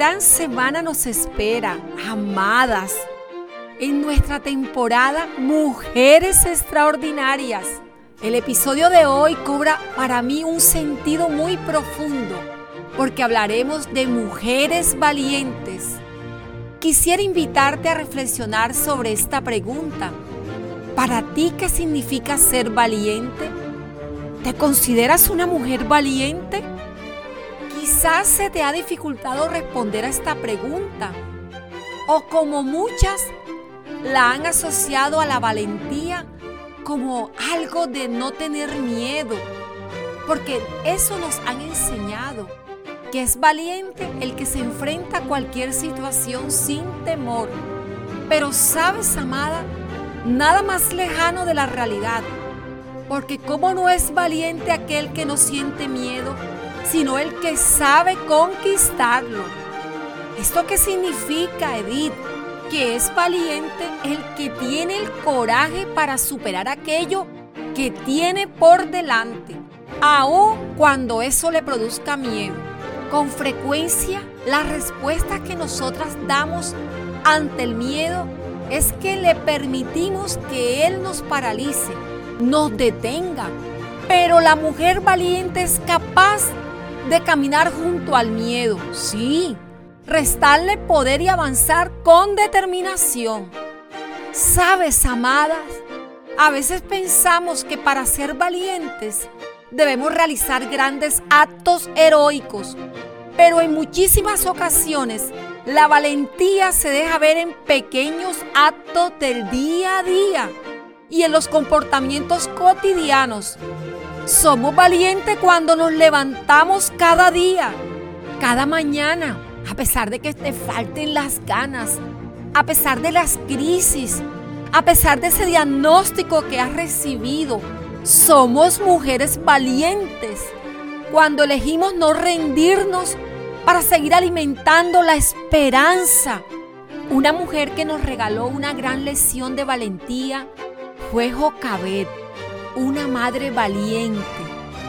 gran semana nos espera, amadas, en nuestra temporada Mujeres Extraordinarias. El episodio de hoy cobra para mí un sentido muy profundo porque hablaremos de mujeres valientes. Quisiera invitarte a reflexionar sobre esta pregunta. ¿Para ti qué significa ser valiente? ¿Te consideras una mujer valiente? Quizás se te ha dificultado responder a esta pregunta. O como muchas la han asociado a la valentía como algo de no tener miedo. Porque eso nos han enseñado, que es valiente el que se enfrenta a cualquier situación sin temor. Pero sabes, amada, nada más lejano de la realidad. Porque cómo no es valiente aquel que no siente miedo, sino el que sabe conquistarlo. ¿Esto qué significa, Edith? Que es valiente el que tiene el coraje para superar aquello que tiene por delante, aun cuando eso le produzca miedo. Con frecuencia, la respuesta que nosotras damos ante el miedo es que le permitimos que él nos paralice, nos detenga. Pero la mujer valiente es capaz de caminar junto al miedo, sí, restarle poder y avanzar con determinación. Sabes, amadas, a veces pensamos que para ser valientes debemos realizar grandes actos heroicos, pero en muchísimas ocasiones la valentía se deja ver en pequeños actos del día a día y en los comportamientos cotidianos somos valientes cuando nos levantamos cada día, cada mañana, a pesar de que te falten las ganas, a pesar de las crisis, a pesar de ese diagnóstico que has recibido. Somos mujeres valientes cuando elegimos no rendirnos para seguir alimentando la esperanza. Una mujer que nos regaló una gran lección de valentía fue Jocabet una madre valiente,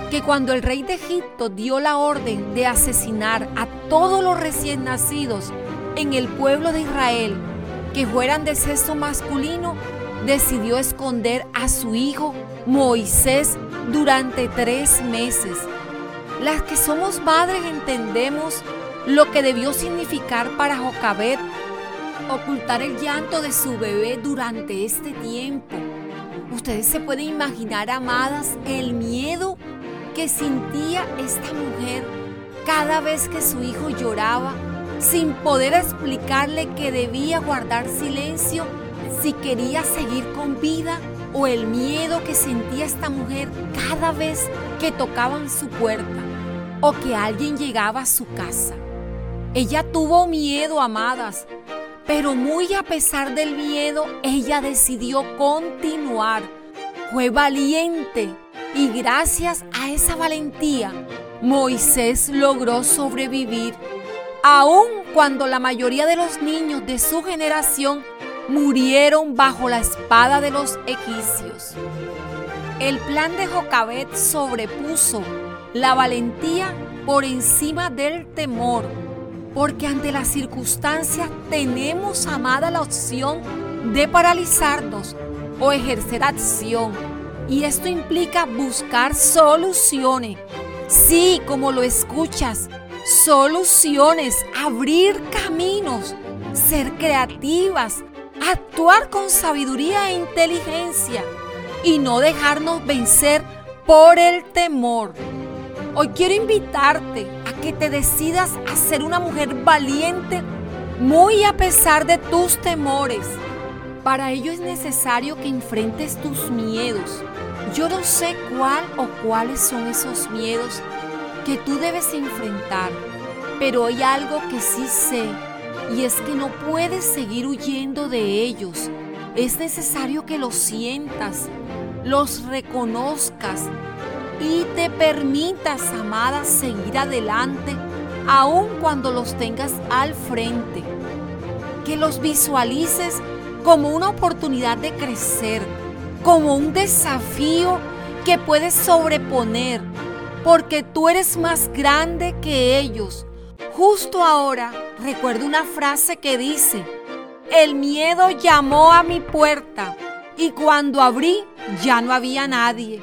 que cuando el rey de Egipto dio la orden de asesinar a todos los recién nacidos en el pueblo de Israel que fueran de sexo masculino, decidió esconder a su hijo Moisés durante tres meses. Las que somos madres entendemos lo que debió significar para Jocabet ocultar el llanto de su bebé durante este tiempo Ustedes se pueden imaginar, amadas, el miedo que sentía esta mujer cada vez que su hijo lloraba, sin poder explicarle que debía guardar silencio si quería seguir con vida, o el miedo que sentía esta mujer cada vez que tocaban su puerta o que alguien llegaba a su casa. Ella tuvo miedo, amadas, pero muy a pesar del miedo, ella decidió continuar. Fue valiente y gracias a esa valentía, Moisés logró sobrevivir, aun cuando la mayoría de los niños de su generación murieron bajo la espada de los egipcios. El plan de Jocabet sobrepuso la valentía por encima del temor porque ante las circunstancias tenemos, amada, la opción de paralizarnos o ejercer acción. Y esto implica buscar soluciones. Sí, como lo escuchas, soluciones, abrir caminos, ser creativas, actuar con sabiduría e inteligencia y no dejarnos vencer por el temor. Hoy quiero invitarte que te decidas a ser una mujer valiente muy a pesar de tus temores. Para ello es necesario que enfrentes tus miedos. Yo no sé cuál o cuáles son esos miedos que tú debes enfrentar, pero hay algo que sí sé y es que no puedes seguir huyendo de ellos. Es necesario que los sientas, los reconozcas y te permitas, amada, seguir adelante, aun cuando los tengas al frente. Que los visualices como una oportunidad de crecer, como un desafío que puedes sobreponer, porque tú eres más grande que ellos, Justo ahora recuerdo una frase que dice, el miedo llamó a mi puerta y cuando abrí ya no había nadie.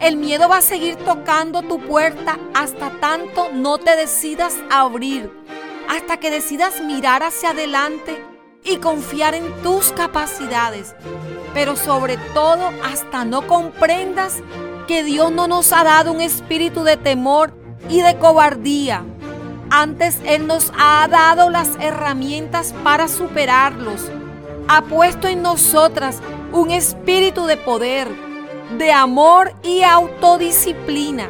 El miedo va a seguir tocando tu puerta hasta tanto no te decidas a abrir, hasta que decidas mirar hacia adelante y confiar en tus capacidades, pero sobre todo hasta no comprendas que Dios no nos ha dado un espíritu de temor y de cobardía. Antes Él nos ha dado las herramientas para superarlos. Ha puesto en nosotras un espíritu de poder, de amor y autodisciplina.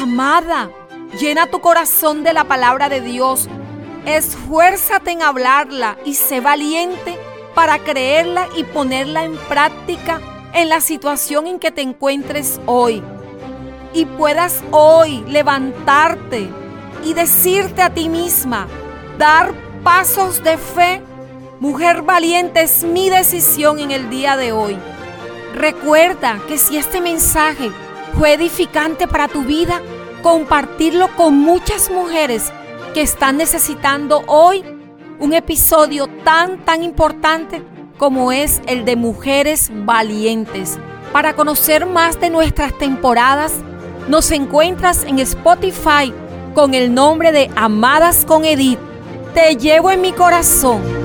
Amada, llena tu corazón de la palabra de Dios. Esfuérzate en hablarla y sé valiente para creerla y ponerla en práctica en la situación en que te encuentres hoy. Y puedas hoy levantarte y decirte a ti misma, dar pasos de fe. Mujer valiente es mi decisión en el día de hoy. Recuerda que si este mensaje fue edificante para tu vida, compartirlo con muchas mujeres que están necesitando hoy un episodio tan, tan importante como es el de Mujeres Valientes. Para conocer más de nuestras temporadas, nos encuentras en Spotify con el nombre de Amadas con Edith. Te llevo en mi corazón.